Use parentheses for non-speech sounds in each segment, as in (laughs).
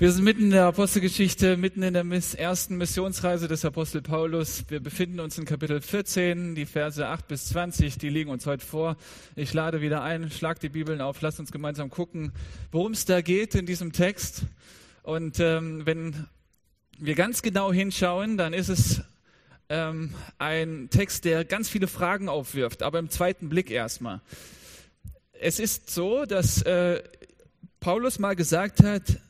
Wir sind mitten in der Apostelgeschichte, mitten in der ersten Missionsreise des Apostel Paulus. Wir befinden uns in Kapitel 14, die Verse 8 bis 20, die liegen uns heute vor. Ich lade wieder ein, schlag die Bibeln auf, lasst uns gemeinsam gucken, worum es da geht in diesem Text. Und ähm, wenn wir ganz genau hinschauen, dann ist es ähm, ein Text, der ganz viele Fragen aufwirft, aber im zweiten Blick erstmal. Es ist so, dass äh, Paulus mal gesagt hat,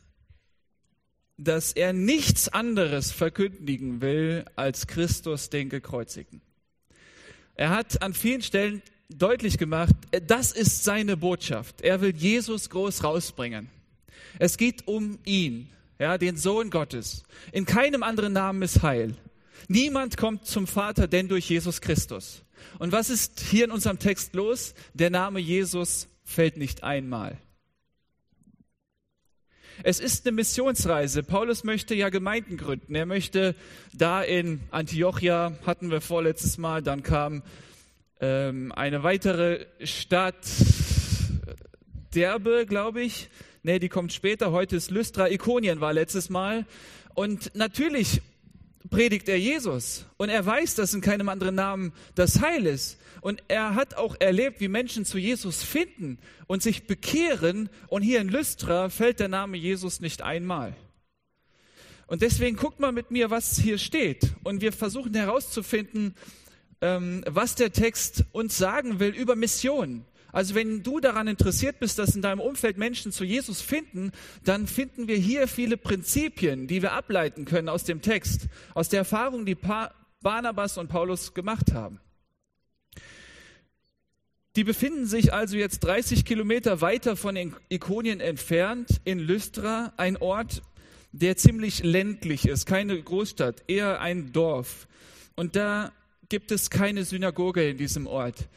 dass er nichts anderes verkündigen will als Christus den Gekreuzigten. Er hat an vielen Stellen deutlich gemacht, das ist seine Botschaft. Er will Jesus groß rausbringen. Es geht um ihn, ja, den Sohn Gottes. In keinem anderen Namen ist Heil. Niemand kommt zum Vater, denn durch Jesus Christus. Und was ist hier in unserem Text los? Der Name Jesus fällt nicht einmal. Es ist eine Missionsreise. Paulus möchte ja Gemeinden gründen. Er möchte da in Antiochia, hatten wir vorletztes Mal, dann kam ähm, eine weitere Stadt, Derbe, glaube ich. Nee, die kommt später. Heute ist Lystra. Ikonien war letztes Mal. Und natürlich predigt er Jesus. Und er weiß, dass in keinem anderen Namen das Heil ist. Und er hat auch erlebt, wie Menschen zu Jesus finden und sich bekehren. Und hier in Lystra fällt der Name Jesus nicht einmal. Und deswegen guckt mal mit mir, was hier steht. Und wir versuchen herauszufinden, ähm, was der Text uns sagen will über Mission. Also wenn du daran interessiert bist, dass in deinem Umfeld Menschen zu Jesus finden, dann finden wir hier viele Prinzipien, die wir ableiten können aus dem Text, aus der Erfahrung, die Barnabas und Paulus gemacht haben. Die befinden sich also jetzt 30 Kilometer weiter von Ikonien entfernt in Lystra, ein Ort, der ziemlich ländlich ist, keine Großstadt, eher ein Dorf. Und da gibt es keine Synagoge in diesem Ort.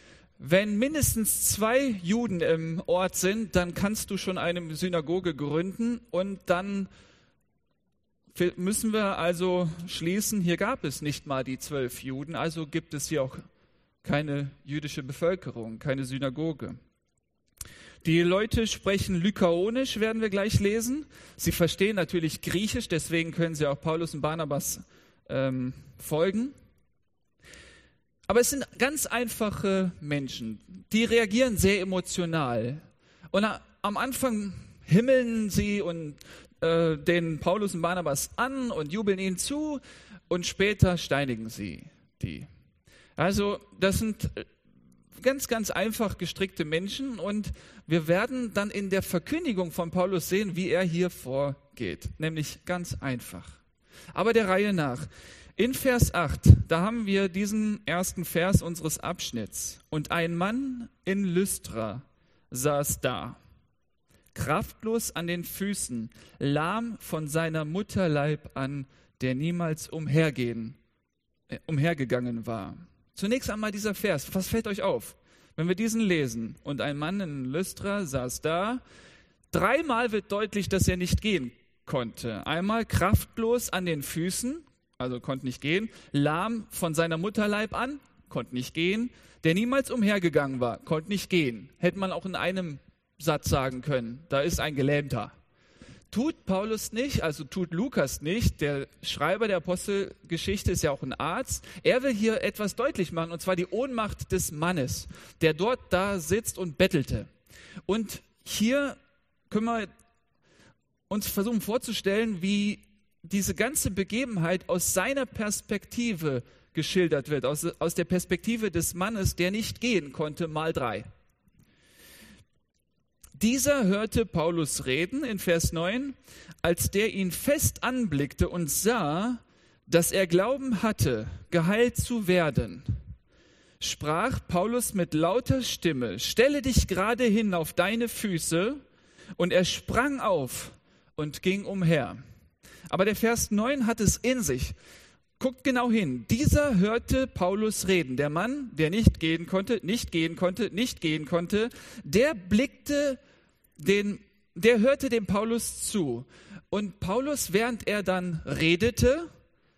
Wenn mindestens zwei Juden im Ort sind, dann kannst du schon eine Synagoge gründen und dann müssen wir also schließen, hier gab es nicht mal die zwölf Juden, also gibt es hier auch keine jüdische Bevölkerung, keine Synagoge. Die Leute sprechen Lykaonisch, werden wir gleich lesen. Sie verstehen natürlich Griechisch, deswegen können sie auch Paulus und Barnabas ähm, folgen. Aber es sind ganz einfache Menschen, die reagieren sehr emotional. Und am Anfang himmeln sie und äh, den Paulus und Barnabas an und jubeln ihnen zu und später steinigen sie die. Also das sind äh, ganz, ganz einfach gestrickte Menschen und wir werden dann in der Verkündigung von Paulus sehen, wie er hier vorgeht, nämlich ganz einfach. Aber der Reihe nach. In Vers 8, da haben wir diesen ersten Vers unseres Abschnitts. Und ein Mann in Lystra saß da, kraftlos an den Füßen, lahm von seiner Mutterleib an, der niemals umhergehen, äh, umhergegangen war. Zunächst einmal dieser Vers. Was fällt euch auf? Wenn wir diesen lesen und ein Mann in Lystra saß da, dreimal wird deutlich, dass er nicht gehen konnte. Einmal kraftlos an den Füßen, also konnte nicht gehen, lahm von seiner Mutterleib an, konnte nicht gehen, der niemals umhergegangen war, konnte nicht gehen. Hätte man auch in einem Satz sagen können, da ist ein Gelähmter tut Paulus nicht, also tut Lukas nicht. Der Schreiber der Apostelgeschichte ist ja auch ein Arzt. Er will hier etwas deutlich machen, und zwar die Ohnmacht des Mannes, der dort da sitzt und bettelte. Und hier können wir uns versuchen vorzustellen, wie diese ganze Begebenheit aus seiner Perspektive geschildert wird, aus, aus der Perspektive des Mannes, der nicht gehen konnte, mal drei. Dieser hörte Paulus reden in Vers 9, als der ihn fest anblickte und sah, dass er Glauben hatte, geheilt zu werden, sprach Paulus mit lauter Stimme, stelle dich gerade hin auf deine Füße, und er sprang auf und ging umher. Aber der Vers 9 hat es in sich. Guckt genau hin. Dieser hörte Paulus reden. Der Mann, der nicht gehen konnte, nicht gehen konnte, nicht gehen konnte, der blickte den, der hörte dem Paulus zu. Und Paulus, während er dann redete,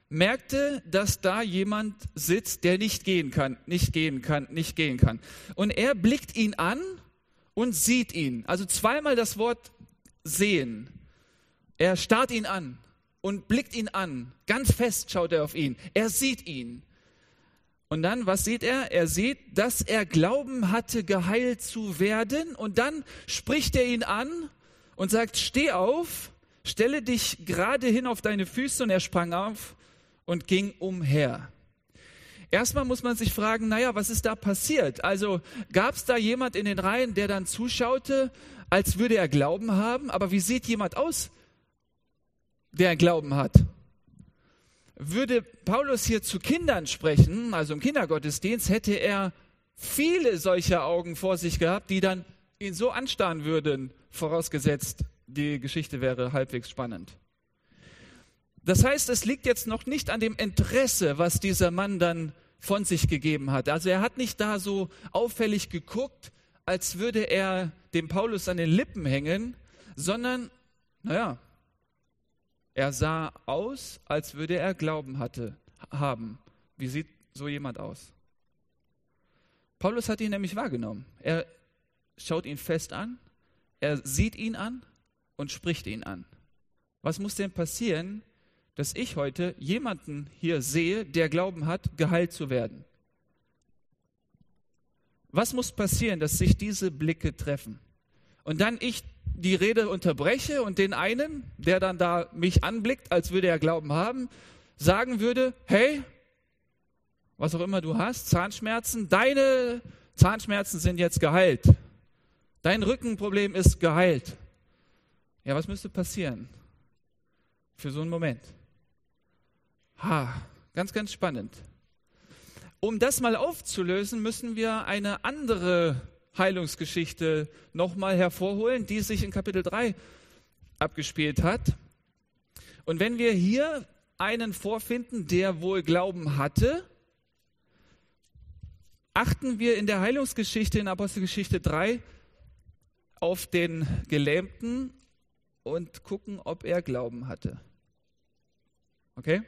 merkte, dass da jemand sitzt, der nicht gehen kann, nicht gehen kann, nicht gehen kann. Und er blickt ihn an und sieht ihn. Also zweimal das Wort sehen. Er starrt ihn an und blickt ihn an. Ganz fest schaut er auf ihn. Er sieht ihn. Und dann, was sieht er? Er sieht, dass er Glauben hatte, geheilt zu werden. Und dann spricht er ihn an und sagt, steh auf, stelle dich gerade hin auf deine Füße. Und er sprang auf und ging umher. Erstmal muss man sich fragen, naja, was ist da passiert? Also gab es da jemand in den Reihen, der dann zuschaute, als würde er Glauben haben? Aber wie sieht jemand aus, der Glauben hat? Würde Paulus hier zu Kindern sprechen, also im Kindergottesdienst, hätte er viele solcher Augen vor sich gehabt, die dann ihn so anstarren würden, vorausgesetzt, die Geschichte wäre halbwegs spannend. Das heißt, es liegt jetzt noch nicht an dem Interesse, was dieser Mann dann von sich gegeben hat. Also er hat nicht da so auffällig geguckt, als würde er dem Paulus an den Lippen hängen, sondern, naja, er sah aus, als würde er Glauben hatte, haben. Wie sieht so jemand aus? Paulus hat ihn nämlich wahrgenommen. Er schaut ihn fest an, er sieht ihn an und spricht ihn an. Was muss denn passieren, dass ich heute jemanden hier sehe, der Glauben hat, geheilt zu werden? Was muss passieren, dass sich diese Blicke treffen? Und dann ich die Rede unterbreche und den einen, der dann da mich anblickt, als würde er Glauben haben, sagen würde, hey, was auch immer du hast, Zahnschmerzen, deine Zahnschmerzen sind jetzt geheilt. Dein Rückenproblem ist geheilt. Ja, was müsste passieren für so einen Moment? Ha, ganz, ganz spannend. Um das mal aufzulösen, müssen wir eine andere Heilungsgeschichte nochmal hervorholen, die sich in Kapitel 3 abgespielt hat. Und wenn wir hier einen vorfinden, der wohl Glauben hatte, achten wir in der Heilungsgeschichte in Apostelgeschichte 3 auf den Gelähmten und gucken, ob er Glauben hatte. Okay?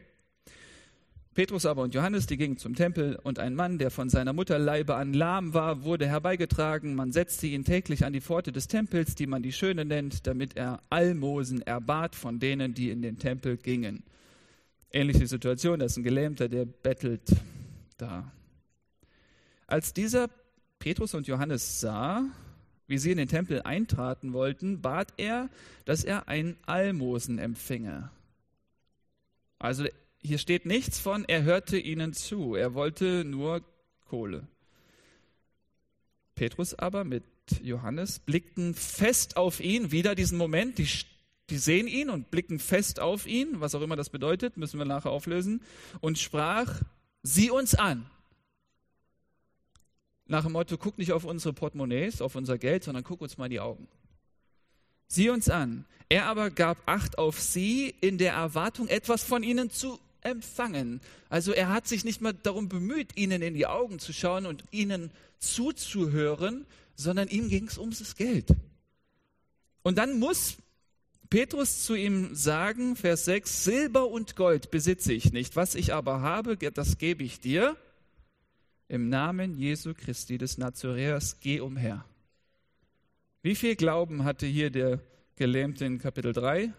Petrus aber und Johannes, die gingen zum Tempel, und ein Mann, der von seiner Mutterleibe an lahm war, wurde herbeigetragen. Man setzte ihn täglich an die Pforte des Tempels, die man die Schöne nennt, damit er Almosen erbat von denen, die in den Tempel gingen. Ähnliche Situation, da ist ein Gelähmter, der bettelt da. Als dieser Petrus und Johannes sah, wie sie in den Tempel eintraten wollten, bat er, dass er ein Almosen empfinge. Also hier steht nichts von, er hörte ihnen zu, er wollte nur Kohle. Petrus aber mit Johannes blickten fest auf ihn, wieder diesen Moment, die, die sehen ihn und blicken fest auf ihn, was auch immer das bedeutet, müssen wir nachher auflösen, und sprach, sieh uns an. Nach dem Motto, guck nicht auf unsere Portemonnaies, auf unser Geld, sondern guck uns mal in die Augen. Sieh uns an. Er aber gab Acht auf sie in der Erwartung, etwas von ihnen zu empfangen. Also er hat sich nicht mal darum bemüht, ihnen in die Augen zu schauen und ihnen zuzuhören, sondern ihm ging es ums Geld. Und dann muss Petrus zu ihm sagen, Vers 6, Silber und Gold besitze ich nicht, was ich aber habe, das gebe ich dir. Im Namen Jesu Christi des Nazaräers, geh umher. Wie viel Glauben hatte hier der Gelähmte in Kapitel 3?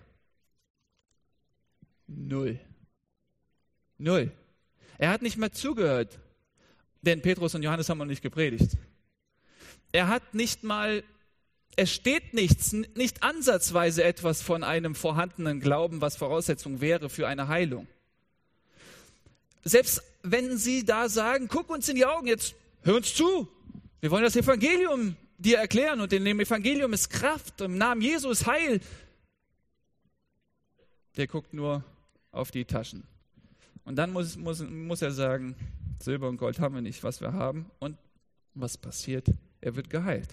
Null. Null. Er hat nicht mehr zugehört, denn Petrus und Johannes haben noch nicht gepredigt. Er hat nicht mal, es steht nichts, nicht ansatzweise etwas von einem vorhandenen Glauben, was Voraussetzung wäre für eine Heilung. Selbst wenn sie da sagen, guck uns in die Augen, jetzt hör uns zu, wir wollen das Evangelium dir erklären und in dem Evangelium ist Kraft, im Namen Jesus Heil. Der guckt nur auf die Taschen. Und dann muss, muss, muss er sagen, Silber und Gold haben wir nicht, was wir haben. Und was passiert? Er wird geheilt.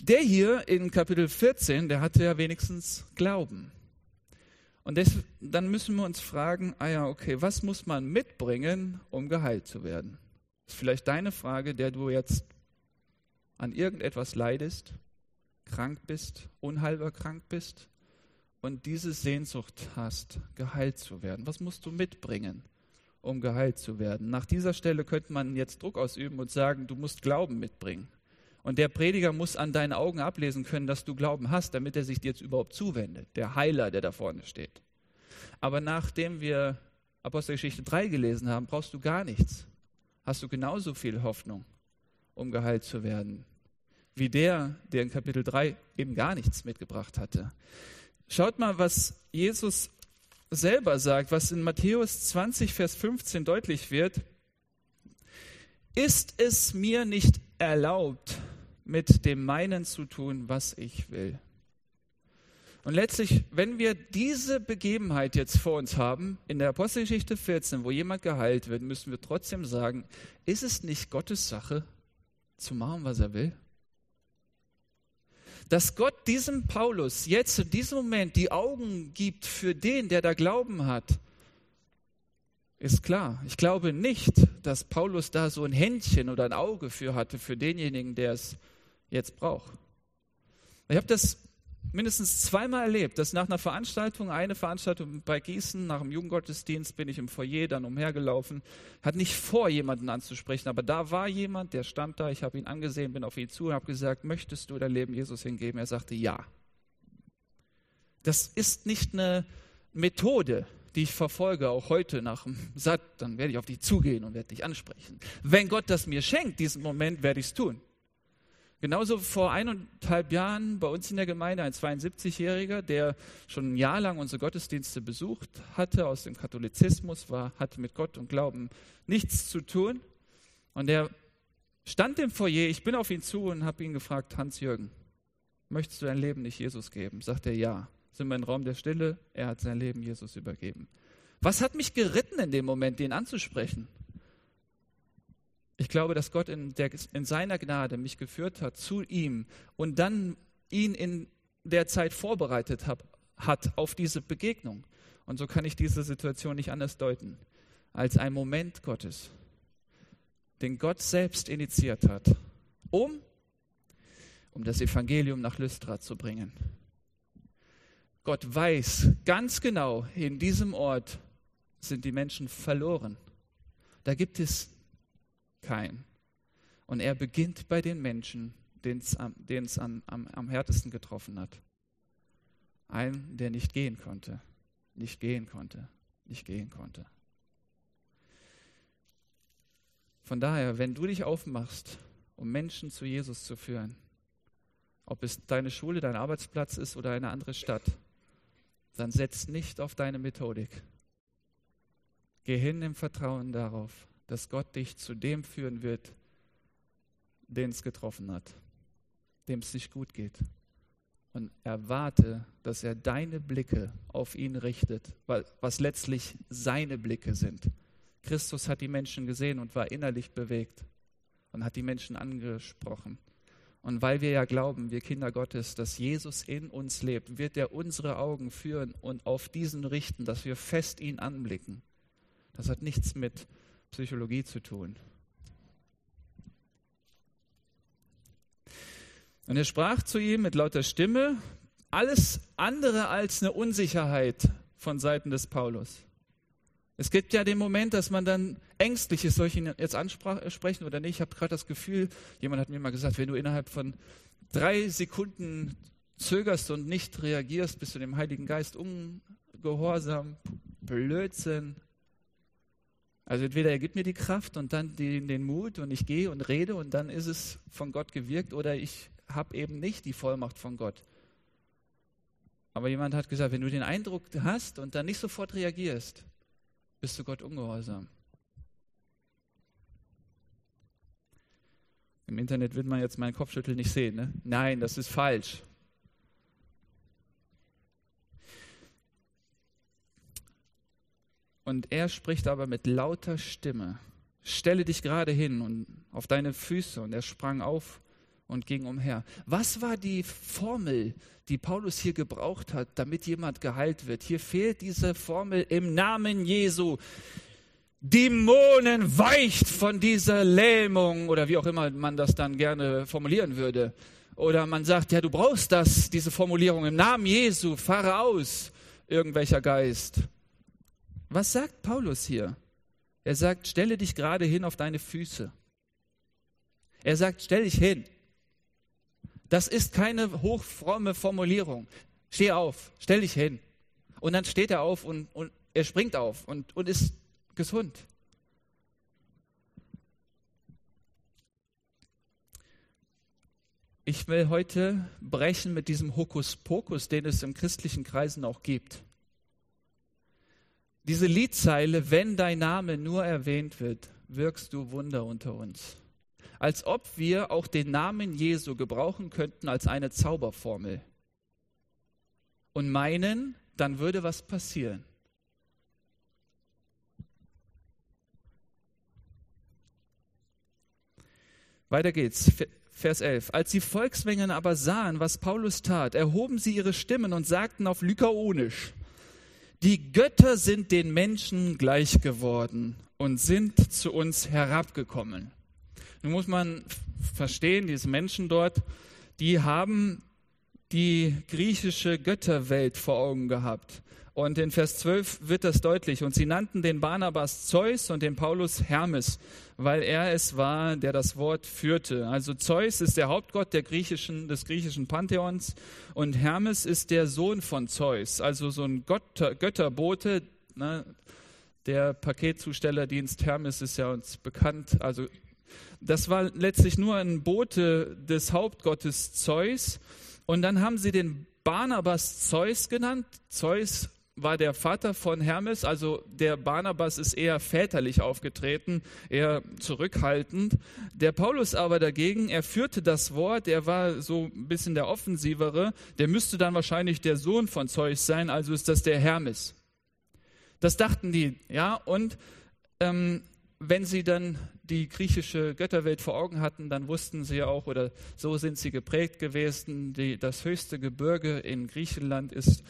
Der hier in Kapitel 14, der hatte ja wenigstens Glauben. Und das, dann müssen wir uns fragen, ah ja, okay, was muss man mitbringen, um geheilt zu werden? Das ist vielleicht deine Frage, der du jetzt an irgendetwas leidest, krank bist, unheilbar krank bist und diese Sehnsucht hast, geheilt zu werden, was musst du mitbringen, um geheilt zu werden? Nach dieser Stelle könnte man jetzt Druck ausüben und sagen, du musst Glauben mitbringen. Und der Prediger muss an deinen Augen ablesen können, dass du Glauben hast, damit er sich dir jetzt überhaupt zuwendet. Der Heiler, der da vorne steht. Aber nachdem wir Apostelgeschichte 3 gelesen haben, brauchst du gar nichts. Hast du genauso viel Hoffnung, um geheilt zu werden, wie der, der in Kapitel 3 eben gar nichts mitgebracht hatte. Schaut mal, was Jesus selber sagt, was in Matthäus 20, Vers 15 deutlich wird. Ist es mir nicht erlaubt, mit dem meinen zu tun, was ich will? Und letztlich, wenn wir diese Begebenheit jetzt vor uns haben, in der Apostelgeschichte 14, wo jemand geheilt wird, müssen wir trotzdem sagen, ist es nicht Gottes Sache, zu machen, was er will? Dass Gott diesem Paulus jetzt in diesem Moment die Augen gibt für den, der da Glauben hat, ist klar. Ich glaube nicht, dass Paulus da so ein Händchen oder ein Auge für hatte, für denjenigen, der es jetzt braucht. Ich habe das mindestens zweimal erlebt, dass nach einer Veranstaltung, eine Veranstaltung bei Gießen, nach dem Jugendgottesdienst bin ich im Foyer dann umhergelaufen, hat nicht vor, jemanden anzusprechen, aber da war jemand, der stand da, ich habe ihn angesehen, bin auf ihn zu und habe gesagt, möchtest du dein Leben Jesus hingeben? Er sagte, ja. Das ist nicht eine Methode, die ich verfolge, auch heute nach dem Satt, dann werde ich auf dich zugehen und werde dich ansprechen. Wenn Gott das mir schenkt, diesen Moment, werde ich es tun. Genauso vor eineinhalb Jahren bei uns in der Gemeinde ein 72-Jähriger, der schon ein Jahr lang unsere Gottesdienste besucht hatte, aus dem Katholizismus war, hatte mit Gott und Glauben nichts zu tun. Und der stand im Foyer, ich bin auf ihn zu und habe ihn gefragt, Hans-Jürgen, möchtest du dein Leben nicht Jesus geben? Sagt er ja. Sind wir im Raum der Stille? Er hat sein Leben Jesus übergeben. Was hat mich geritten in dem Moment, den anzusprechen? Ich glaube, dass Gott in, der, in seiner Gnade mich geführt hat zu ihm und dann ihn in der Zeit vorbereitet hab, hat auf diese Begegnung. Und so kann ich diese Situation nicht anders deuten als ein Moment Gottes, den Gott selbst initiiert hat, um, um das Evangelium nach Lystra zu bringen. Gott weiß ganz genau, in diesem Ort sind die Menschen verloren. Da gibt es kein. Und er beginnt bei den Menschen, den es am, am, am härtesten getroffen hat. Ein, der nicht gehen konnte, nicht gehen konnte, nicht gehen konnte. Von daher, wenn du dich aufmachst, um Menschen zu Jesus zu führen, ob es deine Schule, dein Arbeitsplatz ist oder eine andere Stadt, dann setz nicht auf deine Methodik. Geh hin im Vertrauen darauf, dass Gott dich zu dem führen wird, den es getroffen hat, dem es nicht gut geht. Und erwarte, dass er deine Blicke auf ihn richtet, was letztlich seine Blicke sind. Christus hat die Menschen gesehen und war innerlich bewegt und hat die Menschen angesprochen. Und weil wir ja glauben, wir Kinder Gottes, dass Jesus in uns lebt, wird er unsere Augen führen und auf diesen richten, dass wir fest ihn anblicken. Das hat nichts mit Psychologie zu tun. Und er sprach zu ihm mit lauter Stimme, alles andere als eine Unsicherheit von Seiten des Paulus. Es gibt ja den Moment, dass man dann ängstlich ist, soll ich ihn jetzt ansprechen oder nicht? Ich habe gerade das Gefühl, jemand hat mir mal gesagt, wenn du innerhalb von drei Sekunden zögerst und nicht reagierst, bist du dem Heiligen Geist ungehorsam, Blödsinn. Also entweder er gibt mir die Kraft und dann die, den Mut und ich gehe und rede und dann ist es von Gott gewirkt oder ich habe eben nicht die Vollmacht von Gott. Aber jemand hat gesagt, wenn du den Eindruck hast und dann nicht sofort reagierst, bist du Gott ungehorsam. Im Internet wird man jetzt meinen Kopfschüttel nicht sehen. Ne? Nein, das ist falsch. Und er spricht aber mit lauter Stimme, stelle dich gerade hin und auf deine Füße. Und er sprang auf und ging umher. Was war die Formel, die Paulus hier gebraucht hat, damit jemand geheilt wird? Hier fehlt diese Formel im Namen Jesu. Dämonen weicht von dieser Lähmung oder wie auch immer man das dann gerne formulieren würde. Oder man sagt, ja, du brauchst das, diese Formulierung im Namen Jesu, fahre aus, irgendwelcher Geist. Was sagt Paulus hier? Er sagt, stelle dich gerade hin auf deine Füße. Er sagt, stell dich hin. Das ist keine hochfromme Formulierung. Steh auf, stell dich hin. Und dann steht er auf und, und er springt auf und, und ist gesund. Ich will heute brechen mit diesem Hokuspokus, den es im christlichen Kreisen auch gibt. Diese Liedzeile, wenn dein Name nur erwähnt wird, wirkst du Wunder unter uns. Als ob wir auch den Namen Jesu gebrauchen könnten als eine Zauberformel und meinen, dann würde was passieren. Weiter geht's. Vers 11. Als die Volksmengen aber sahen, was Paulus tat, erhoben sie ihre Stimmen und sagten auf Lykaonisch, die Götter sind den Menschen gleich geworden und sind zu uns herabgekommen. Nun muss man verstehen, diese Menschen dort, die haben die griechische Götterwelt vor Augen gehabt. Und in Vers 12 wird das deutlich. Und sie nannten den Barnabas Zeus und den Paulus Hermes, weil er es war, der das Wort führte. Also Zeus ist der Hauptgott der griechischen, des griechischen Pantheons und Hermes ist der Sohn von Zeus, also so ein Götter, Götterbote. Ne? Der Paketzustellerdienst Hermes ist ja uns bekannt. Also das war letztlich nur ein Bote des Hauptgottes Zeus. Und dann haben sie den Barnabas Zeus genannt. Zeus war der Vater von Hermes, also der Barnabas ist eher väterlich aufgetreten, eher zurückhaltend. Der Paulus aber dagegen, er führte das Wort, er war so ein bisschen der offensivere, der müsste dann wahrscheinlich der Sohn von Zeus sein, also ist das der Hermes. Das dachten die, ja, und ähm, wenn sie dann die griechische Götterwelt vor Augen hatten, dann wussten sie auch, oder so sind sie geprägt gewesen, die, das höchste Gebirge in Griechenland ist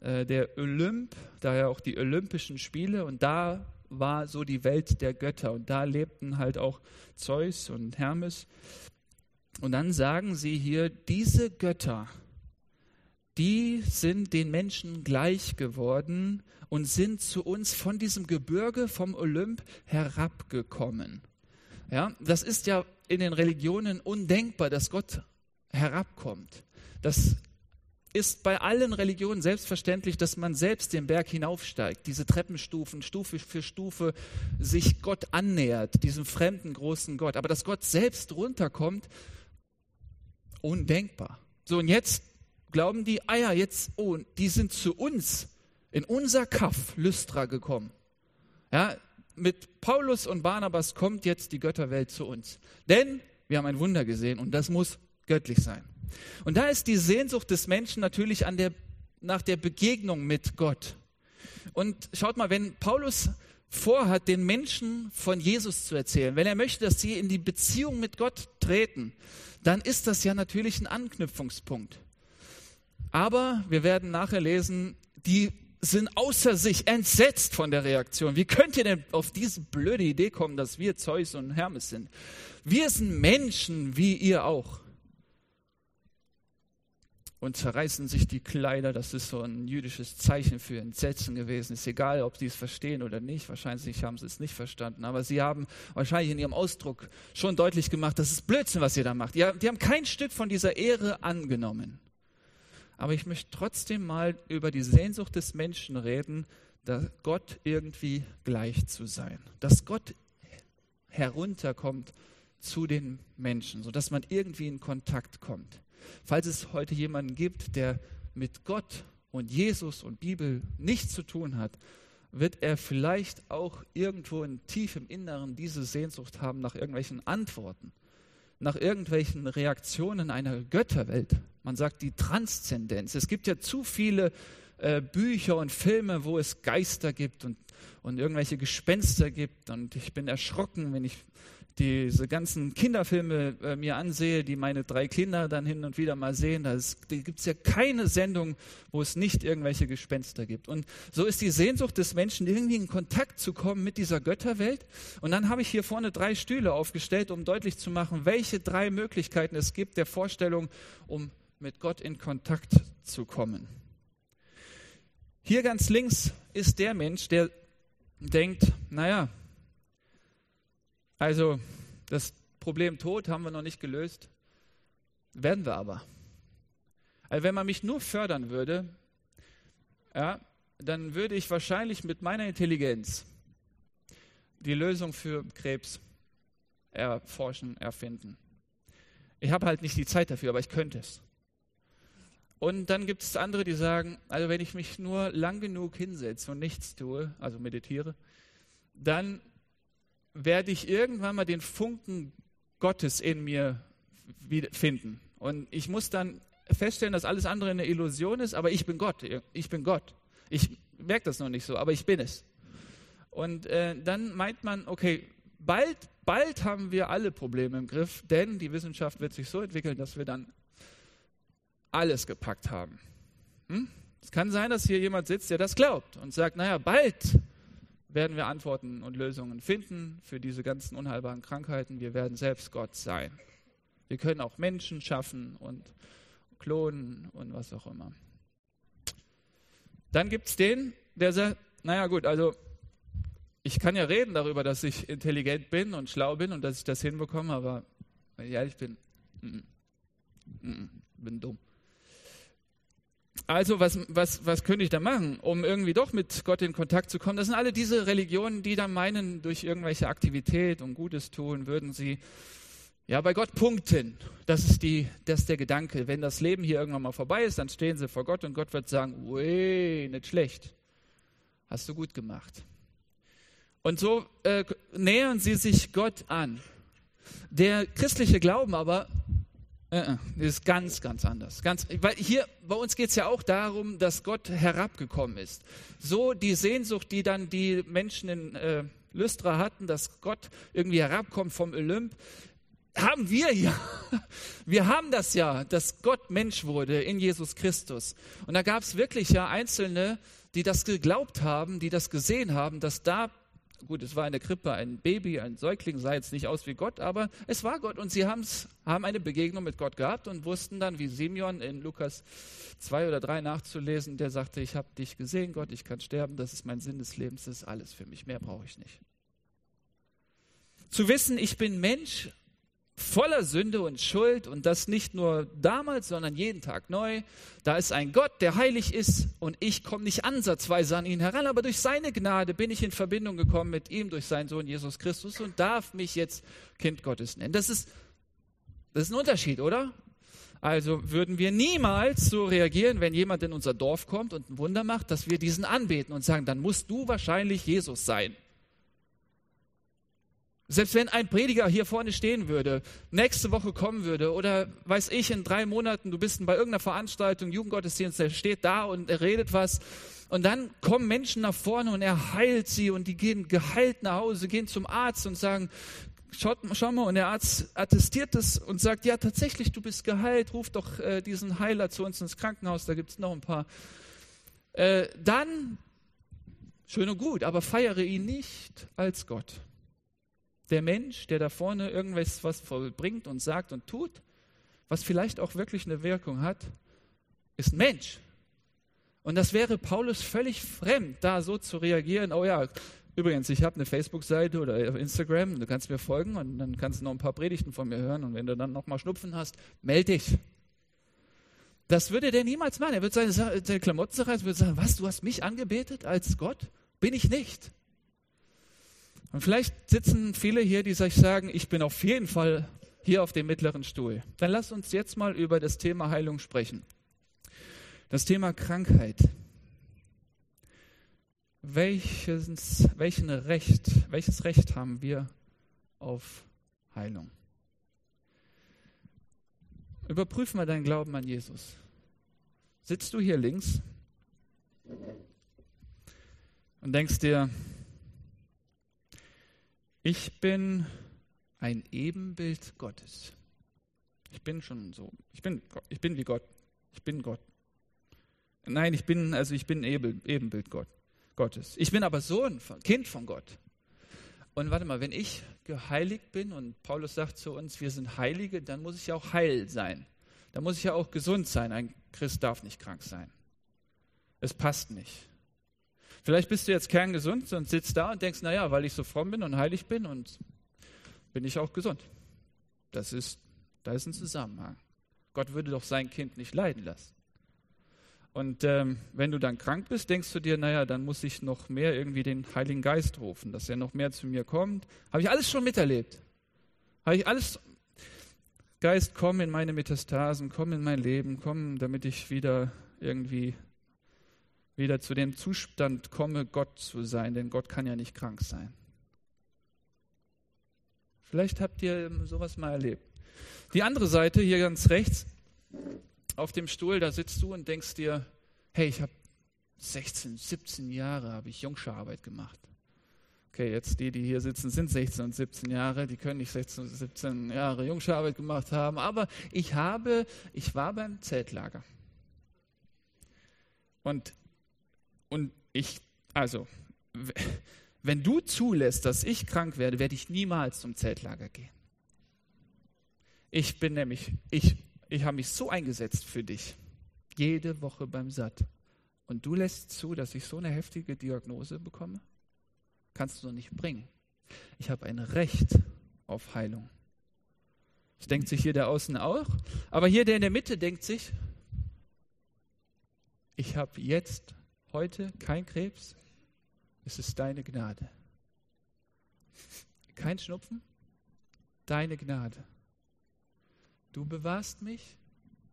äh, der Olymp, daher auch die Olympischen Spiele und da war so die Welt der Götter und da lebten halt auch Zeus und Hermes. Und dann sagen sie hier, diese Götter, die sind den Menschen gleich geworden und sind zu uns von diesem Gebirge vom Olymp herabgekommen. Ja, das ist ja in den Religionen undenkbar, dass Gott herabkommt. Das ist bei allen Religionen selbstverständlich, dass man selbst den Berg hinaufsteigt, diese Treppenstufen Stufe für Stufe sich Gott annähert, diesem fremden großen Gott. Aber dass Gott selbst runterkommt, undenkbar. So, und jetzt glauben die, ah ja, jetzt, oh, die sind zu uns, in unser Kaff, Lystra gekommen. Ja, mit Paulus und Barnabas kommt jetzt die Götterwelt zu uns. Denn wir haben ein Wunder gesehen und das muss göttlich sein. Und da ist die Sehnsucht des Menschen natürlich der, nach der Begegnung mit Gott. Und schaut mal, wenn Paulus vorhat, den Menschen von Jesus zu erzählen, wenn er möchte, dass sie in die Beziehung mit Gott treten, dann ist das ja natürlich ein Anknüpfungspunkt. Aber wir werden nachher lesen, die sind außer sich entsetzt von der Reaktion. Wie könnt ihr denn auf diese blöde Idee kommen, dass wir Zeus und Hermes sind? Wir sind Menschen wie ihr auch und zerreißen sich die Kleider. Das ist so ein jüdisches Zeichen für Entsetzen gewesen. Ist egal, ob sie es verstehen oder nicht. Wahrscheinlich haben sie es nicht verstanden. Aber sie haben wahrscheinlich in ihrem Ausdruck schon deutlich gemacht, das ist Blödsinn, was ihr da macht. Die haben kein Stück von dieser Ehre angenommen. Aber ich möchte trotzdem mal über die Sehnsucht des Menschen reden, dass Gott irgendwie gleich zu sein. Dass Gott herunterkommt zu den Menschen, sodass man irgendwie in Kontakt kommt. Falls es heute jemanden gibt, der mit Gott und Jesus und Bibel nichts zu tun hat, wird er vielleicht auch irgendwo in tief im Inneren diese Sehnsucht haben nach irgendwelchen Antworten, nach irgendwelchen Reaktionen einer Götterwelt. Man sagt die Transzendenz. Es gibt ja zu viele äh, Bücher und Filme, wo es Geister gibt und, und irgendwelche Gespenster gibt. Und ich bin erschrocken, wenn ich diese ganzen Kinderfilme äh, mir ansehe, die meine drei Kinder dann hin und wieder mal sehen, da gibt es ja keine Sendung, wo es nicht irgendwelche Gespenster gibt. Und so ist die Sehnsucht des Menschen, irgendwie in Kontakt zu kommen mit dieser Götterwelt. Und dann habe ich hier vorne drei Stühle aufgestellt, um deutlich zu machen, welche drei Möglichkeiten es gibt der Vorstellung, um mit Gott in Kontakt zu kommen. Hier ganz links ist der Mensch, der denkt, naja, also das Problem Tod haben wir noch nicht gelöst. Werden wir aber. Also wenn man mich nur fördern würde, ja, dann würde ich wahrscheinlich mit meiner Intelligenz die Lösung für Krebs erforschen, erfinden. Ich habe halt nicht die Zeit dafür, aber ich könnte es. Und dann gibt es andere, die sagen, also wenn ich mich nur lang genug hinsetze und nichts tue, also meditiere, dann werde ich irgendwann mal den Funken Gottes in mir finden. Und ich muss dann feststellen, dass alles andere eine Illusion ist, aber ich bin Gott. Ich bin Gott. Ich merke das noch nicht so, aber ich bin es. Und äh, dann meint man, okay, bald, bald haben wir alle Probleme im Griff, denn die Wissenschaft wird sich so entwickeln, dass wir dann alles gepackt haben. Hm? Es kann sein, dass hier jemand sitzt, der das glaubt und sagt, naja, bald werden wir Antworten und Lösungen finden für diese ganzen unheilbaren Krankheiten. Wir werden selbst Gott sein. Wir können auch Menschen schaffen und klonen und was auch immer. Dann gibt es den, der sagt, naja gut, also ich kann ja reden darüber, dass ich intelligent bin und schlau bin und dass ich das hinbekomme, aber wenn ich ehrlich bin, mm, mm, bin dumm. Also was, was, was könnte ich da machen, um irgendwie doch mit Gott in Kontakt zu kommen? Das sind alle diese Religionen, die dann meinen, durch irgendwelche Aktivität und Gutes tun, würden sie ja bei Gott punkten. Das ist, die, das ist der Gedanke. Wenn das Leben hier irgendwann mal vorbei ist, dann stehen sie vor Gott und Gott wird sagen, ui, nicht schlecht. Hast du gut gemacht. Und so äh, nähern sie sich Gott an. Der christliche Glauben aber äh, ist ganz, ganz anders. Ganz, weil hier bei uns geht es ja auch darum, dass Gott herabgekommen ist. So die Sehnsucht, die dann die Menschen in äh, Lystra hatten, dass Gott irgendwie herabkommt vom Olymp, haben wir ja. (laughs) Wir haben das ja, dass Gott Mensch wurde in Jesus Christus. Und da gab es wirklich ja Einzelne, die das geglaubt haben, die das gesehen haben, dass da gut, es war in der Krippe ein Baby, ein Säugling, sah jetzt nicht aus wie Gott, aber es war Gott und sie haben eine Begegnung mit Gott gehabt und wussten dann, wie Simeon in Lukas 2 oder 3 nachzulesen, der sagte, ich habe dich gesehen, Gott, ich kann sterben, das ist mein Sinn des Lebens, das ist alles für mich, mehr brauche ich nicht. Zu wissen, ich bin Mensch voller Sünde und Schuld und das nicht nur damals, sondern jeden Tag neu. Da ist ein Gott, der heilig ist und ich komme nicht ansatzweise an ihn heran, aber durch seine Gnade bin ich in Verbindung gekommen mit ihm, durch seinen Sohn Jesus Christus und darf mich jetzt Kind Gottes nennen. Das ist, das ist ein Unterschied, oder? Also würden wir niemals so reagieren, wenn jemand in unser Dorf kommt und ein Wunder macht, dass wir diesen anbeten und sagen, dann musst du wahrscheinlich Jesus sein. Selbst wenn ein Prediger hier vorne stehen würde, nächste Woche kommen würde oder weiß ich, in drei Monaten, du bist bei irgendeiner Veranstaltung, Jugendgottesdienst, der steht da und er redet was und dann kommen Menschen nach vorne und er heilt sie und die gehen geheilt nach Hause, gehen zum Arzt und sagen, schaut, schau mal, und der Arzt attestiert es und sagt, ja tatsächlich, du bist geheilt, ruf doch äh, diesen Heiler zu uns ins Krankenhaus, da gibt es noch ein paar. Äh, dann, schön und gut, aber feiere ihn nicht als Gott der Mensch, der da vorne irgendwas was vollbringt und sagt und tut, was vielleicht auch wirklich eine Wirkung hat, ist ein Mensch. Und das wäre Paulus völlig fremd, da so zu reagieren. Oh ja, übrigens, ich habe eine Facebook-Seite oder Instagram, du kannst mir folgen und dann kannst du noch ein paar Predigten von mir hören. Und wenn du dann nochmal Schnupfen hast, melde dich. Das würde der niemals machen. Er würde seine, seine Klamotten zerreißen, würde sagen, was, du hast mich angebetet als Gott? Bin ich nicht. Und vielleicht sitzen viele hier, die sich sagen, ich bin auf jeden Fall hier auf dem mittleren Stuhl. Dann lass uns jetzt mal über das Thema Heilung sprechen. Das Thema Krankheit. Welches, welchen Recht, welches Recht haben wir auf Heilung? Überprüf mal deinen Glauben an Jesus. Sitzt du hier links und denkst dir, ich bin ein Ebenbild Gottes. Ich bin schon so. Ich bin, ich bin wie Gott. Ich bin Gott. Nein, ich bin, also ich bin Ebenbild Gott, Gottes. Ich bin aber Sohn, Kind von Gott. Und warte mal, wenn ich geheiligt bin und Paulus sagt zu uns, wir sind Heilige, dann muss ich ja auch heil sein. Dann muss ich ja auch gesund sein. Ein Christ darf nicht krank sein. Es passt nicht. Vielleicht bist du jetzt kerngesund und sitzt da und denkst, naja, weil ich so fromm bin und heilig bin und bin ich auch gesund. Das ist, da ist ein Zusammenhang. Gott würde doch sein Kind nicht leiden lassen. Und ähm, wenn du dann krank bist, denkst du dir, naja, dann muss ich noch mehr irgendwie den Heiligen Geist rufen, dass er noch mehr zu mir kommt. Habe ich alles schon miterlebt. Habe ich alles. Geist, komm in meine Metastasen, komm in mein Leben, komm, damit ich wieder irgendwie wieder zu dem Zustand komme, Gott zu sein, denn Gott kann ja nicht krank sein. Vielleicht habt ihr sowas mal erlebt. Die andere Seite, hier ganz rechts, auf dem Stuhl, da sitzt du und denkst dir, hey, ich habe 16, 17 Jahre, habe ich Jungschararbeit gemacht. Okay, jetzt die, die hier sitzen, sind 16 und 17 Jahre, die können nicht 16 und 17 Jahre Jungschararbeit gemacht haben, aber ich habe, ich war beim Zeltlager. Und, und ich, also, wenn du zulässt, dass ich krank werde, werde ich niemals zum Zeltlager gehen. Ich bin nämlich, ich ich habe mich so eingesetzt für dich, jede Woche beim Satt. Und du lässt zu, dass ich so eine heftige Diagnose bekomme? Kannst du doch nicht bringen. Ich habe ein Recht auf Heilung. Das denkt sich hier der Außen auch. Aber hier der in der Mitte denkt sich, ich habe jetzt, heute kein Krebs. Es ist deine Gnade. Kein Schnupfen, deine Gnade. Du bewahrst mich.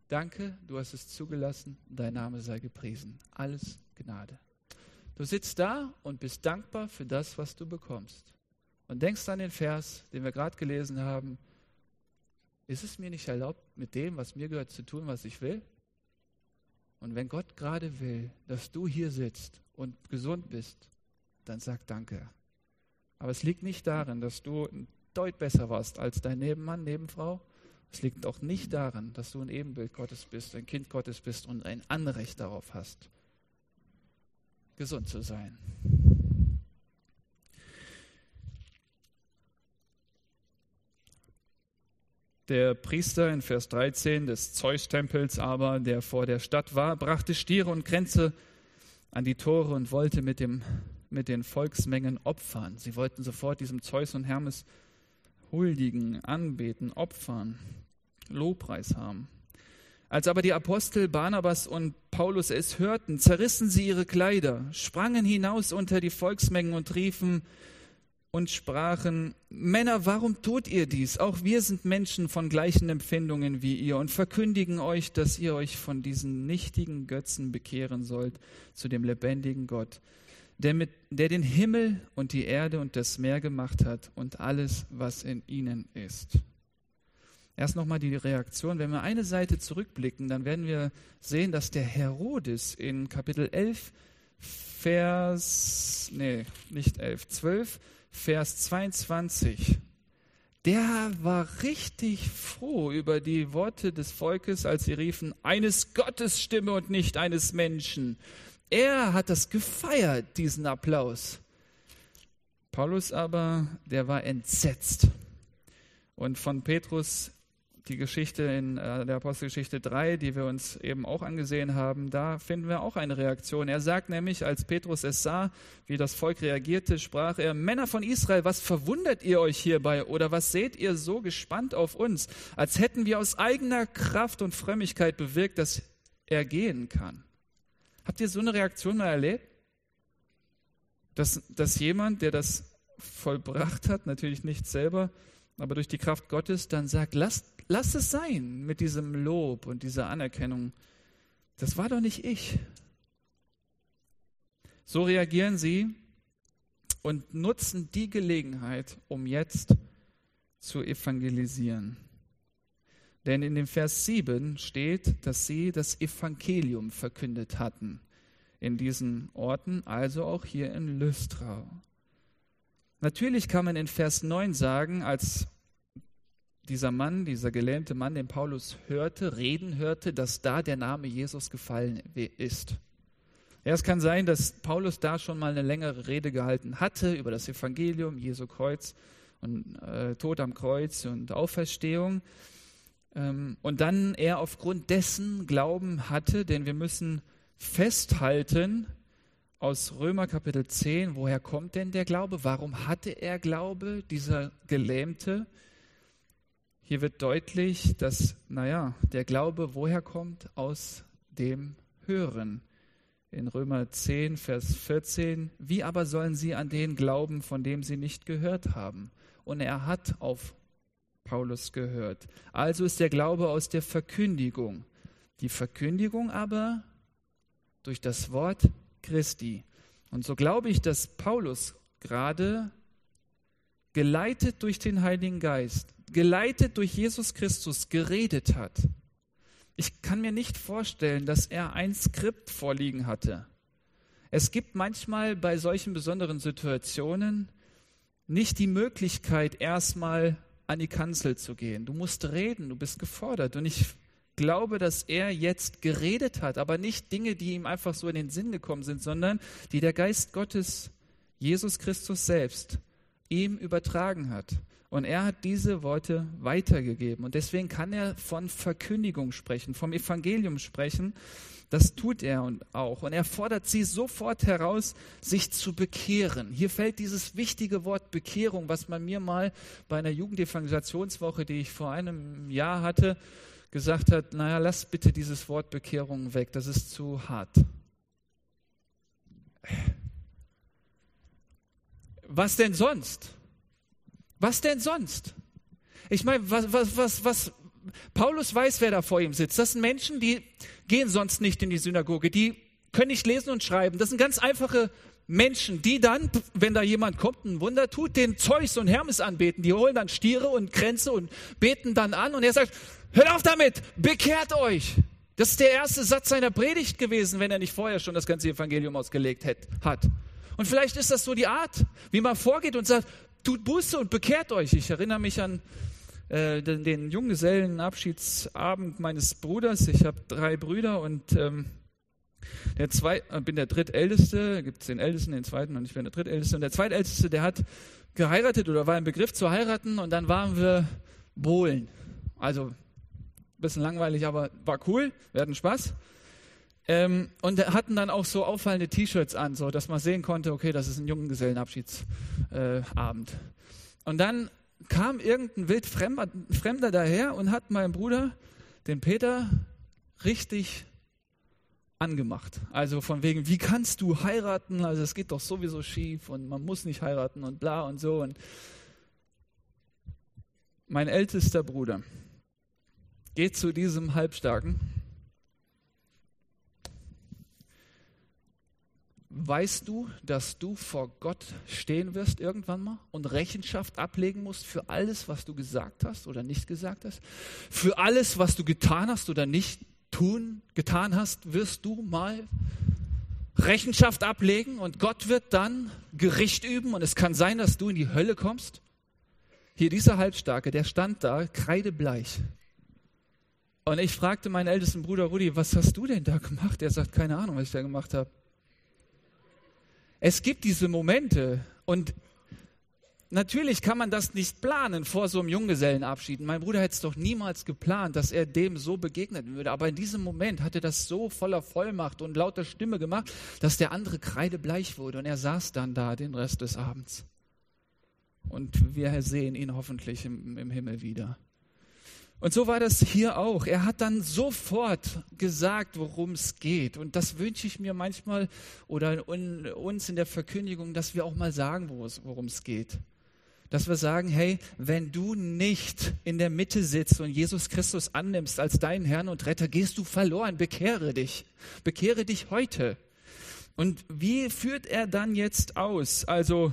Danke, du hast es zugelassen. Dein Name sei gepriesen. Alles Gnade. Du sitzt da und bist dankbar für das, was du bekommst. Und denkst an den Vers, den wir gerade gelesen haben. Ist es mir nicht erlaubt, mit dem, was mir gehört, zu tun, was ich will? Und wenn Gott gerade will, dass du hier sitzt und gesund bist, dann sag Danke. Aber es liegt nicht darin, dass du deut besser warst als dein Nebenmann, Nebenfrau, es liegt auch nicht daran, dass du ein Ebenbild Gottes bist, ein Kind Gottes bist und ein Anrecht darauf hast, gesund zu sein. Der Priester in Vers 13 des Zeus-Tempels aber, der vor der Stadt war, brachte Stiere und Kränze an die Tore und wollte mit, dem, mit den Volksmengen opfern. Sie wollten sofort diesem Zeus und Hermes huldigen, anbeten, opfern, Lobpreis haben. Als aber die Apostel Barnabas und Paulus es hörten, zerrissen sie ihre Kleider, sprangen hinaus unter die Volksmengen und riefen und sprachen, Männer, warum tut ihr dies? Auch wir sind Menschen von gleichen Empfindungen wie ihr und verkündigen euch, dass ihr euch von diesen nichtigen Götzen bekehren sollt zu dem lebendigen Gott, der, mit, der den Himmel und die Erde und das Meer gemacht hat und alles, was in ihnen ist. Erst nochmal die Reaktion. Wenn wir eine Seite zurückblicken, dann werden wir sehen, dass der Herodes in Kapitel 11, Vers, nee, nicht 11, 12, Vers 22, der war richtig froh über die Worte des Volkes, als sie riefen, eines Gottes Stimme und nicht eines Menschen. Er hat das gefeiert, diesen Applaus. Paulus aber, der war entsetzt. Und von Petrus die Geschichte in äh, der Apostelgeschichte 3, die wir uns eben auch angesehen haben, da finden wir auch eine Reaktion. Er sagt nämlich, als Petrus es sah, wie das Volk reagierte, sprach er, Männer von Israel, was verwundert ihr euch hierbei oder was seht ihr so gespannt auf uns, als hätten wir aus eigener Kraft und Frömmigkeit bewirkt, dass er gehen kann. Habt ihr so eine Reaktion mal erlebt? Dass, dass jemand, der das vollbracht hat, natürlich nicht selber, aber durch die Kraft Gottes, dann sagt, lass, lass es sein mit diesem Lob und dieser Anerkennung. Das war doch nicht ich. So reagieren sie und nutzen die Gelegenheit, um jetzt zu evangelisieren. Denn in dem Vers 7 steht, dass sie das Evangelium verkündet hatten in diesen Orten, also auch hier in Lystra. Natürlich kann man in Vers 9 sagen, als dieser Mann, dieser gelähmte Mann, den Paulus hörte, reden hörte, dass da der Name Jesus gefallen ist. Ja, es kann sein, dass Paulus da schon mal eine längere Rede gehalten hatte über das Evangelium, Jesu Kreuz und äh, Tod am Kreuz und Auferstehung. Ähm, und dann er aufgrund dessen Glauben hatte, denn wir müssen festhalten aus Römer Kapitel 10, woher kommt denn der Glaube? Warum hatte er Glaube, dieser Gelähmte? Hier wird deutlich, dass, naja, der Glaube woher kommt? Aus dem Hören. In Römer 10, Vers 14, wie aber sollen sie an den glauben, von dem sie nicht gehört haben? Und er hat auf Paulus gehört. Also ist der Glaube aus der Verkündigung. Die Verkündigung aber durch das Wort Christi. Und so glaube ich, dass Paulus gerade geleitet durch den Heiligen Geist, geleitet durch Jesus Christus geredet hat. Ich kann mir nicht vorstellen, dass er ein Skript vorliegen hatte. Es gibt manchmal bei solchen besonderen Situationen nicht die Möglichkeit, erstmal an die Kanzel zu gehen. Du musst reden, du bist gefordert. Und ich glaube, dass er jetzt geredet hat, aber nicht Dinge, die ihm einfach so in den Sinn gekommen sind, sondern die der Geist Gottes, Jesus Christus selbst, ihm übertragen hat. Und er hat diese Worte weitergegeben. Und deswegen kann er von Verkündigung sprechen, vom Evangelium sprechen. Das tut er auch. Und er fordert sie sofort heraus, sich zu bekehren. Hier fällt dieses wichtige Wort Bekehrung, was man mir mal bei einer Jugendevangelisationswoche, die ich vor einem Jahr hatte, gesagt hat, naja, lass bitte dieses Wort Bekehrung weg, das ist zu hart. Was denn sonst? Was denn sonst? Ich meine, was, was, was, was, Paulus weiß, wer da vor ihm sitzt. Das sind Menschen, die gehen sonst nicht in die Synagoge, die können nicht lesen und schreiben. Das sind ganz einfache Menschen, die dann, wenn da jemand kommt, ein Wunder tut, den Zeus und Hermes anbeten. Die holen dann Stiere und Kränze und beten dann an und er sagt, hört auf damit, bekehrt euch. Das ist der erste Satz seiner Predigt gewesen, wenn er nicht vorher schon das ganze Evangelium ausgelegt hat. Und vielleicht ist das so die Art, wie man vorgeht und sagt, tut Buße und bekehrt euch. Ich erinnere mich an äh, den, den Junggesellenabschiedsabend meines Bruders. Ich habe drei Brüder und ähm, der zwei, äh, bin der drittälteste, gibt es den Ältesten, den zweiten und ich bin der drittälteste. Und der zweitälteste, der hat geheiratet oder war im Begriff zu heiraten und dann waren wir Bohlen. Also ein bisschen langweilig, aber war cool, wir hatten Spaß. Ähm, und hatten dann auch so auffallende T-Shirts an, so dass man sehen konnte, okay, das ist ein Junggesellenabschiedsabend. Äh, und dann kam irgendein Wildfremder Fremder daher und hat meinen Bruder, den Peter, richtig angemacht. Also von wegen, wie kannst du heiraten? Also es geht doch sowieso schief und man muss nicht heiraten und bla und so. Und mein ältester Bruder geht zu diesem Halbstarken Weißt du, dass du vor Gott stehen wirst irgendwann mal und Rechenschaft ablegen musst für alles, was du gesagt hast oder nicht gesagt hast? Für alles, was du getan hast oder nicht tun, getan hast, wirst du mal Rechenschaft ablegen und Gott wird dann Gericht üben und es kann sein, dass du in die Hölle kommst? Hier dieser Halbstarke, der stand da, kreidebleich. Und ich fragte meinen ältesten Bruder Rudi, was hast du denn da gemacht? Er sagt, keine Ahnung, was ich da gemacht habe. Es gibt diese Momente und natürlich kann man das nicht planen vor so einem Junggesellenabschied. Mein Bruder hätte es doch niemals geplant, dass er dem so begegnen würde. Aber in diesem Moment hat er das so voller Vollmacht und lauter Stimme gemacht, dass der andere kreidebleich wurde und er saß dann da den Rest des Abends. Und wir sehen ihn hoffentlich im, im Himmel wieder. Und so war das hier auch. Er hat dann sofort gesagt, worum es geht. Und das wünsche ich mir manchmal oder uns in der Verkündigung, dass wir auch mal sagen, worum es geht. Dass wir sagen, hey, wenn du nicht in der Mitte sitzt und Jesus Christus annimmst als deinen Herrn und Retter, gehst du verloren. Bekehre dich. Bekehre dich heute. Und wie führt er dann jetzt aus? Also,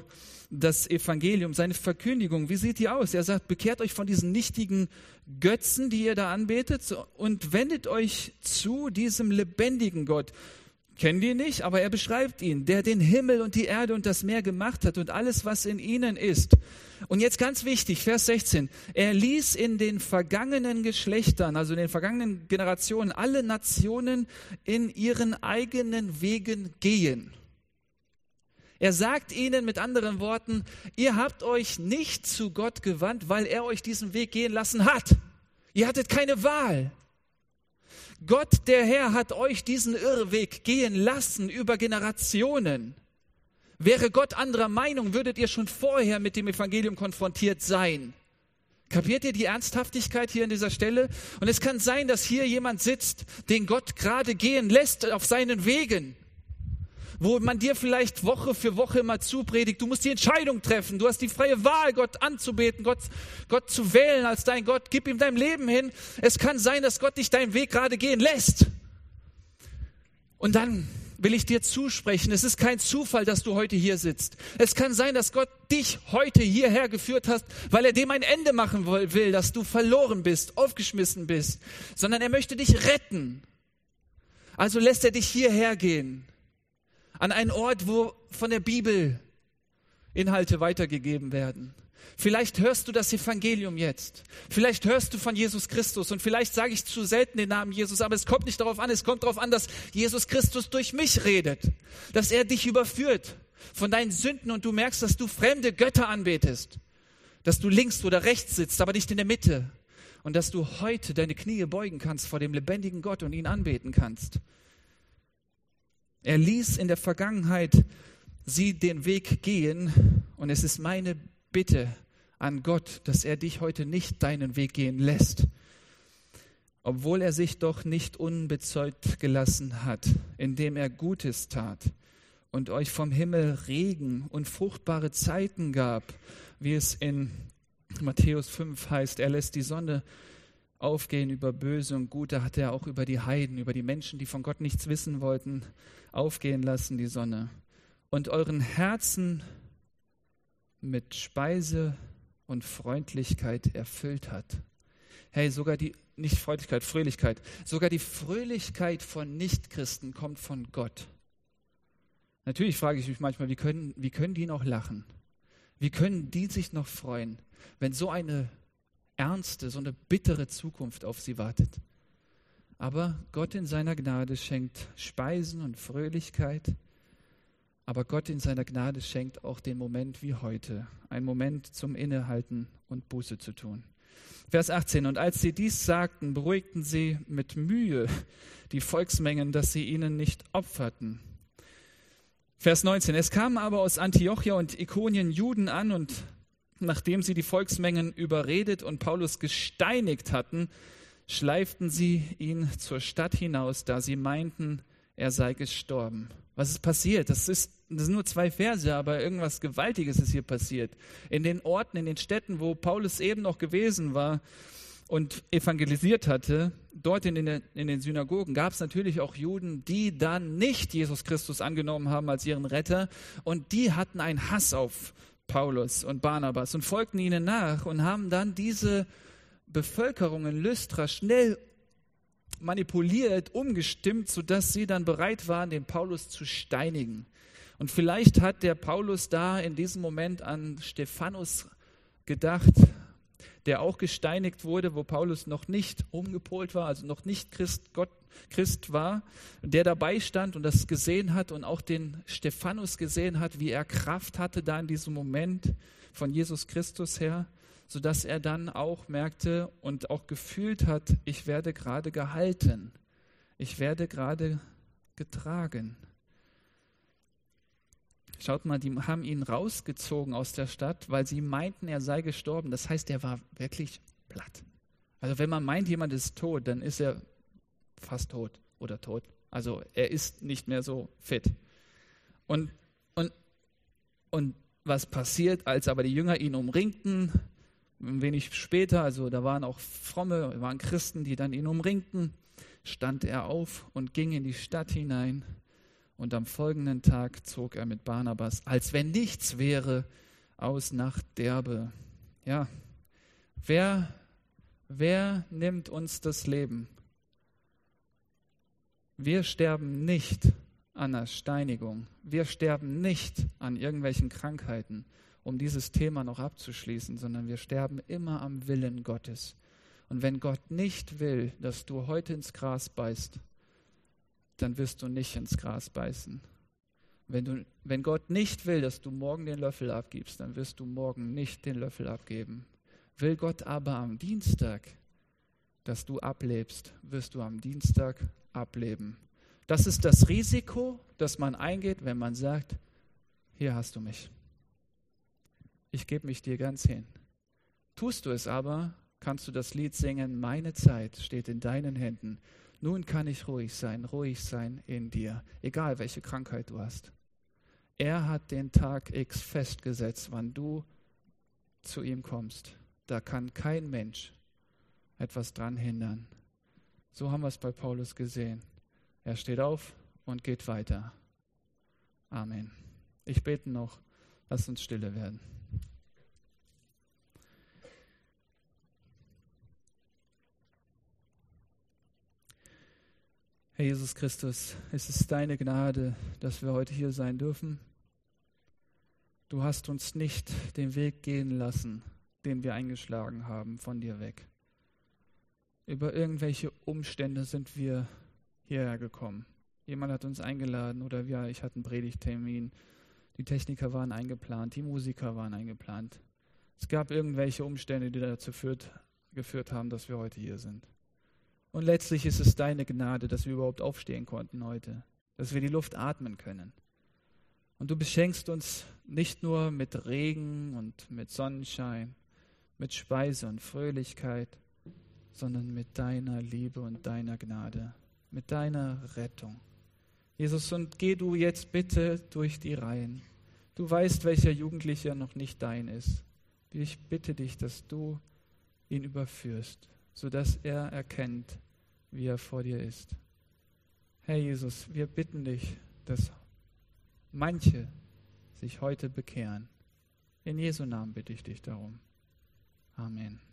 das Evangelium, seine Verkündigung, wie sieht die aus? Er sagt, bekehrt euch von diesen nichtigen Götzen, die ihr da anbetet, und wendet euch zu diesem lebendigen Gott. Kennen die nicht, aber er beschreibt ihn, der den Himmel und die Erde und das Meer gemacht hat und alles, was in ihnen ist. Und jetzt ganz wichtig, Vers 16. Er ließ in den vergangenen Geschlechtern, also in den vergangenen Generationen, alle Nationen in ihren eigenen Wegen gehen. Er sagt ihnen mit anderen Worten, ihr habt euch nicht zu Gott gewandt, weil er euch diesen Weg gehen lassen hat. Ihr hattet keine Wahl. Gott, der Herr, hat euch diesen Irrweg gehen lassen über Generationen. Wäre Gott anderer Meinung, würdet ihr schon vorher mit dem Evangelium konfrontiert sein. Kapiert ihr die Ernsthaftigkeit hier an dieser Stelle? Und es kann sein, dass hier jemand sitzt, den Gott gerade gehen lässt auf seinen Wegen wo man dir vielleicht Woche für Woche immer zupredigt, du musst die Entscheidung treffen, du hast die freie Wahl, Gott anzubeten, Gott, Gott zu wählen als dein Gott, gib ihm dein Leben hin. Es kann sein, dass Gott dich deinen Weg gerade gehen lässt. Und dann will ich dir zusprechen, es ist kein Zufall, dass du heute hier sitzt. Es kann sein, dass Gott dich heute hierher geführt hast, weil er dem ein Ende machen will, dass du verloren bist, aufgeschmissen bist, sondern er möchte dich retten. Also lässt er dich hierher gehen an einen Ort, wo von der Bibel Inhalte weitergegeben werden. Vielleicht hörst du das Evangelium jetzt. Vielleicht hörst du von Jesus Christus und vielleicht sage ich zu selten den Namen Jesus, aber es kommt nicht darauf an, es kommt darauf an, dass Jesus Christus durch mich redet, dass er dich überführt von deinen Sünden und du merkst, dass du fremde Götter anbetest, dass du links oder rechts sitzt, aber nicht in der Mitte und dass du heute deine Knie beugen kannst vor dem lebendigen Gott und ihn anbeten kannst. Er ließ in der Vergangenheit sie den Weg gehen und es ist meine Bitte an Gott, dass er dich heute nicht deinen Weg gehen lässt, obwohl er sich doch nicht unbezeugt gelassen hat, indem er Gutes tat und euch vom Himmel Regen und fruchtbare Zeiten gab, wie es in Matthäus 5 heißt, er lässt die Sonne aufgehen über Böse und Gute, hat er auch über die Heiden, über die Menschen, die von Gott nichts wissen wollten, aufgehen lassen, die Sonne, und euren Herzen mit Speise und Freundlichkeit erfüllt hat. Hey, sogar die, nicht Freundlichkeit, Fröhlichkeit, sogar die Fröhlichkeit von Nichtchristen kommt von Gott. Natürlich frage ich mich manchmal, wie können, wie können die noch lachen? Wie können die sich noch freuen, wenn so eine ernste, so eine bittere Zukunft auf sie wartet? Aber Gott in seiner Gnade schenkt Speisen und Fröhlichkeit. Aber Gott in seiner Gnade schenkt auch den Moment wie heute, ein Moment zum Innehalten und Buße zu tun. Vers 18. Und als sie dies sagten, beruhigten sie mit Mühe die Volksmengen, dass sie ihnen nicht opferten. Vers 19. Es kamen aber aus Antiochia und Ikonien Juden an und nachdem sie die Volksmengen überredet und Paulus gesteinigt hatten, schleiften sie ihn zur Stadt hinaus, da sie meinten, er sei gestorben. Was ist passiert? Das, ist, das sind nur zwei Verse, aber irgendwas Gewaltiges ist hier passiert. In den Orten, in den Städten, wo Paulus eben noch gewesen war und evangelisiert hatte, dort in den, in den Synagogen gab es natürlich auch Juden, die dann nicht Jesus Christus angenommen haben als ihren Retter und die hatten einen Hass auf Paulus und Barnabas und folgten ihnen nach und haben dann diese Bevölkerung in Lystra schnell manipuliert, umgestimmt, sodass sie dann bereit waren, den Paulus zu steinigen. Und vielleicht hat der Paulus da in diesem Moment an Stephanus gedacht, der auch gesteinigt wurde, wo Paulus noch nicht umgepolt war, also noch nicht Christ, Gott, Christ war, der dabei stand und das gesehen hat und auch den Stephanus gesehen hat, wie er Kraft hatte da in diesem Moment von Jesus Christus her sodass er dann auch merkte und auch gefühlt hat, ich werde gerade gehalten, ich werde gerade getragen. Schaut mal, die haben ihn rausgezogen aus der Stadt, weil sie meinten, er sei gestorben. Das heißt, er war wirklich platt. Also wenn man meint, jemand ist tot, dann ist er fast tot oder tot. Also er ist nicht mehr so fit. Und, und, und was passiert, als aber die Jünger ihn umringten, ein wenig später, also da waren auch fromme, waren Christen, die dann ihn umringten, stand er auf und ging in die Stadt hinein. Und am folgenden Tag zog er mit Barnabas, als wenn nichts wäre, aus nach Derbe. Ja, wer, wer nimmt uns das Leben? Wir sterben nicht an der Steinigung. Wir sterben nicht an irgendwelchen Krankheiten um dieses Thema noch abzuschließen, sondern wir sterben immer am Willen Gottes. Und wenn Gott nicht will, dass du heute ins Gras beißt, dann wirst du nicht ins Gras beißen. Wenn, du, wenn Gott nicht will, dass du morgen den Löffel abgibst, dann wirst du morgen nicht den Löffel abgeben. Will Gott aber am Dienstag, dass du ablebst, wirst du am Dienstag ableben. Das ist das Risiko, das man eingeht, wenn man sagt, hier hast du mich ich gebe mich dir ganz hin. Tust du es aber, kannst du das Lied singen, meine Zeit steht in deinen Händen. Nun kann ich ruhig sein, ruhig sein in dir, egal welche Krankheit du hast. Er hat den Tag X festgesetzt, wann du zu ihm kommst. Da kann kein Mensch etwas dran hindern. So haben wir es bei Paulus gesehen. Er steht auf und geht weiter. Amen. Ich bete noch, lass uns stille werden. Herr Jesus Christus, es ist deine Gnade, dass wir heute hier sein dürfen. Du hast uns nicht den Weg gehen lassen, den wir eingeschlagen haben, von dir weg. Über irgendwelche Umstände sind wir hierher gekommen. Jemand hat uns eingeladen oder wir, ich hatte einen Predigtermin. Die Techniker waren eingeplant, die Musiker waren eingeplant. Es gab irgendwelche Umstände, die dazu führt, geführt haben, dass wir heute hier sind. Und letztlich ist es deine Gnade, dass wir überhaupt aufstehen konnten heute, dass wir die Luft atmen können. Und du beschenkst uns nicht nur mit Regen und mit Sonnenschein, mit Speise und Fröhlichkeit, sondern mit deiner Liebe und deiner Gnade, mit deiner Rettung. Jesus, und geh du jetzt bitte durch die Reihen. Du weißt, welcher Jugendlicher noch nicht dein ist. Ich bitte dich, dass du ihn überführst sodass er erkennt, wie er vor dir ist. Herr Jesus, wir bitten dich, dass manche sich heute bekehren. In Jesu Namen bitte ich dich darum. Amen.